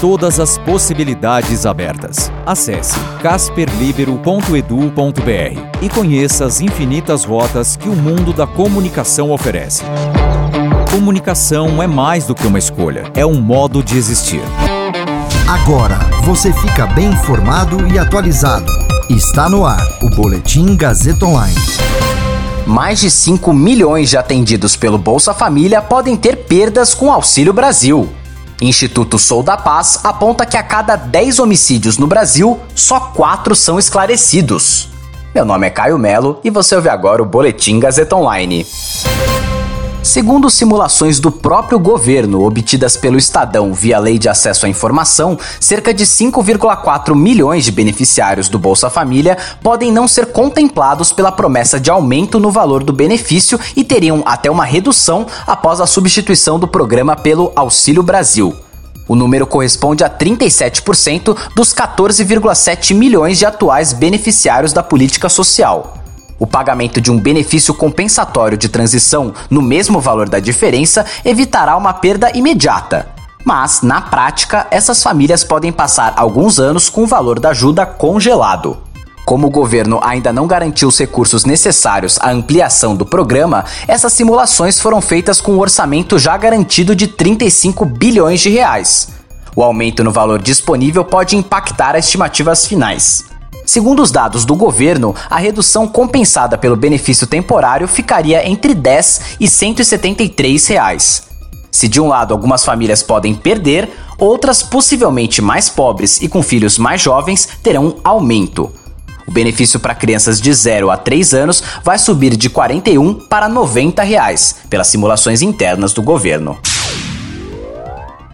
Todas as possibilidades abertas. Acesse casperlibero.edu.br e conheça as infinitas rotas que o mundo da comunicação oferece. Comunicação é mais do que uma escolha, é um modo de existir. Agora você fica bem informado e atualizado. Está no ar o Boletim Gazeta Online. Mais de 5 milhões de atendidos pelo Bolsa Família podem ter perdas com Auxílio Brasil. Instituto Sou da Paz aponta que a cada 10 homicídios no Brasil, só 4 são esclarecidos. Meu nome é Caio Melo e você ouve agora o Boletim Gazeta Online. Segundo simulações do próprio governo obtidas pelo Estadão via Lei de Acesso à Informação, cerca de 5,4 milhões de beneficiários do Bolsa Família podem não ser contemplados pela promessa de aumento no valor do benefício e teriam até uma redução após a substituição do programa pelo Auxílio Brasil. O número corresponde a 37% dos 14,7 milhões de atuais beneficiários da política social. O pagamento de um benefício compensatório de transição no mesmo valor da diferença evitará uma perda imediata. Mas, na prática, essas famílias podem passar alguns anos com o valor da ajuda congelado. Como o governo ainda não garantiu os recursos necessários à ampliação do programa, essas simulações foram feitas com um orçamento já garantido de 35 bilhões de reais. O aumento no valor disponível pode impactar as estimativas finais. Segundo os dados do governo, a redução compensada pelo benefício temporário ficaria entre 10 e 173 reais. Se de um lado algumas famílias podem perder, outras possivelmente mais pobres e com filhos mais jovens terão um aumento. O benefício para crianças de 0 a 3 anos vai subir de 41 para 90 reais, pelas simulações internas do governo.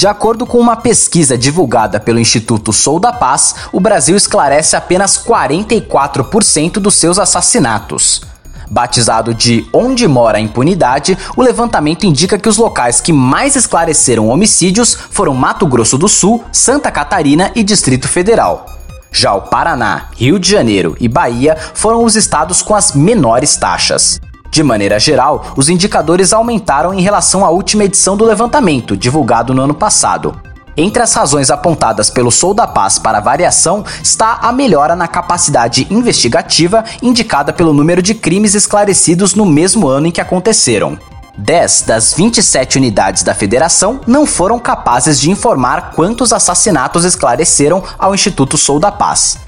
De acordo com uma pesquisa divulgada pelo Instituto Sou da Paz, o Brasil esclarece apenas 44% dos seus assassinatos. Batizado de Onde Mora a Impunidade, o levantamento indica que os locais que mais esclareceram homicídios foram Mato Grosso do Sul, Santa Catarina e Distrito Federal. Já o Paraná, Rio de Janeiro e Bahia foram os estados com as menores taxas. De maneira geral, os indicadores aumentaram em relação à última edição do levantamento, divulgado no ano passado. Entre as razões apontadas pelo Sou da Paz para a variação está a melhora na capacidade investigativa indicada pelo número de crimes esclarecidos no mesmo ano em que aconteceram. 10 das 27 unidades da federação não foram capazes de informar quantos assassinatos esclareceram ao Instituto Sou da Paz.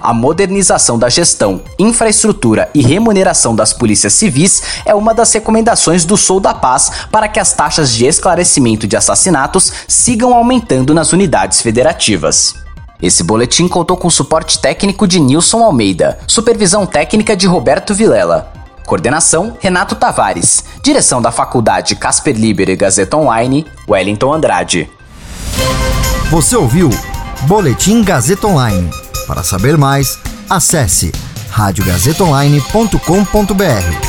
A modernização da gestão, infraestrutura e remuneração das polícias civis é uma das recomendações do Sou da Paz para que as taxas de esclarecimento de assassinatos sigam aumentando nas unidades federativas. Esse boletim contou com suporte técnico de Nilson Almeida, supervisão técnica de Roberto Vilela, coordenação Renato Tavares, direção da Faculdade Casper Liber e Gazeta Online, Wellington Andrade. Você ouviu Boletim Gazeta Online. Para saber mais, acesse radiogazetaonline.com.br.